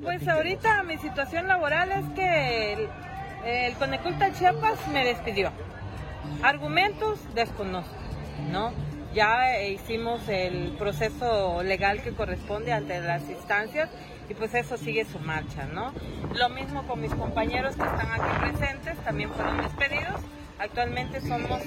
Pues ahorita mi situación laboral es que el, Coneculta Chiapas me despidió. Argumentos desconozco, ¿no? Ya hicimos el proceso legal que corresponde ante las instancias y pues eso sigue su marcha, ¿no? Lo mismo con mis compañeros que están aquí presentes, también fueron despedidos. Actualmente somos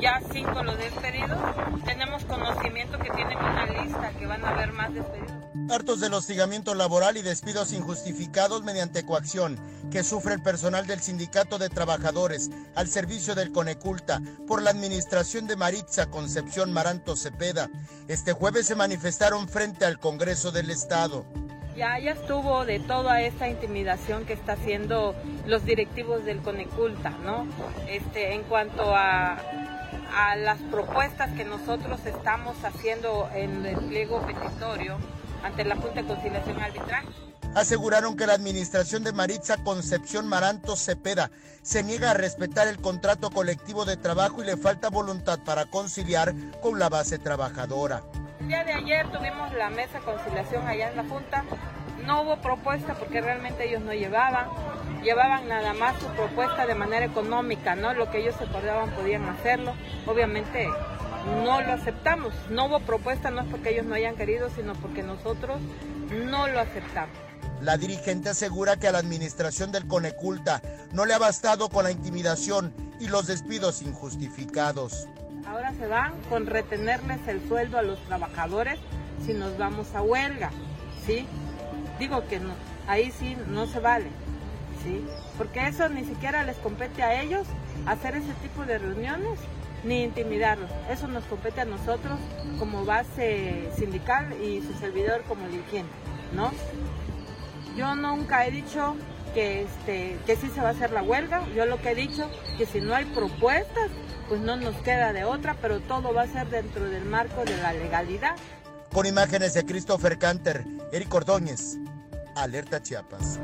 ya cinco los despedidos. Tenemos conocimiento que tienen una lista que van a haber más despedidos. Hartos del hostigamiento laboral y despidos injustificados mediante coacción que sufre el personal del Sindicato de Trabajadores al servicio del Coneculta por la administración de Maritza Concepción Maranto Cepeda. Este jueves se manifestaron frente al Congreso del Estado. Ya, ya estuvo de toda esta intimidación que está haciendo los directivos del Coneculta, ¿no? Este, en cuanto a, a las propuestas que nosotros estamos haciendo en el pliego petitorio ante la Junta de Conciliación y Arbitraje. Aseguraron que la administración de Maritza Concepción Maranto Cepeda se niega a respetar el contrato colectivo de trabajo y le falta voluntad para conciliar con la base trabajadora. El día de ayer tuvimos la mesa conciliación allá en la Junta. No hubo propuesta porque realmente ellos no llevaban. Llevaban nada más su propuesta de manera económica, ¿no? Lo que ellos acordaban podían hacerlo. Obviamente no lo aceptamos. No hubo propuesta, no es porque ellos no hayan querido, sino porque nosotros no lo aceptamos. La dirigente asegura que a la administración del Coneculta no le ha bastado con la intimidación y los despidos injustificados. Ahora se van con retenerles el sueldo a los trabajadores si nos vamos a huelga, ¿sí? Digo que no, ahí sí no se vale, ¿sí? Porque eso ni siquiera les compete a ellos hacer ese tipo de reuniones ni intimidarlos. Eso nos compete a nosotros como base sindical y su servidor como dirigente, ¿no? Yo nunca he dicho que, este, que sí se va a hacer la huelga. Yo lo que he dicho que si no hay propuestas, pues no nos queda de otra, pero todo va a ser dentro del marco de la legalidad. Con imágenes de Christopher Canter, Eric Ordóñez, Alerta Chiapas.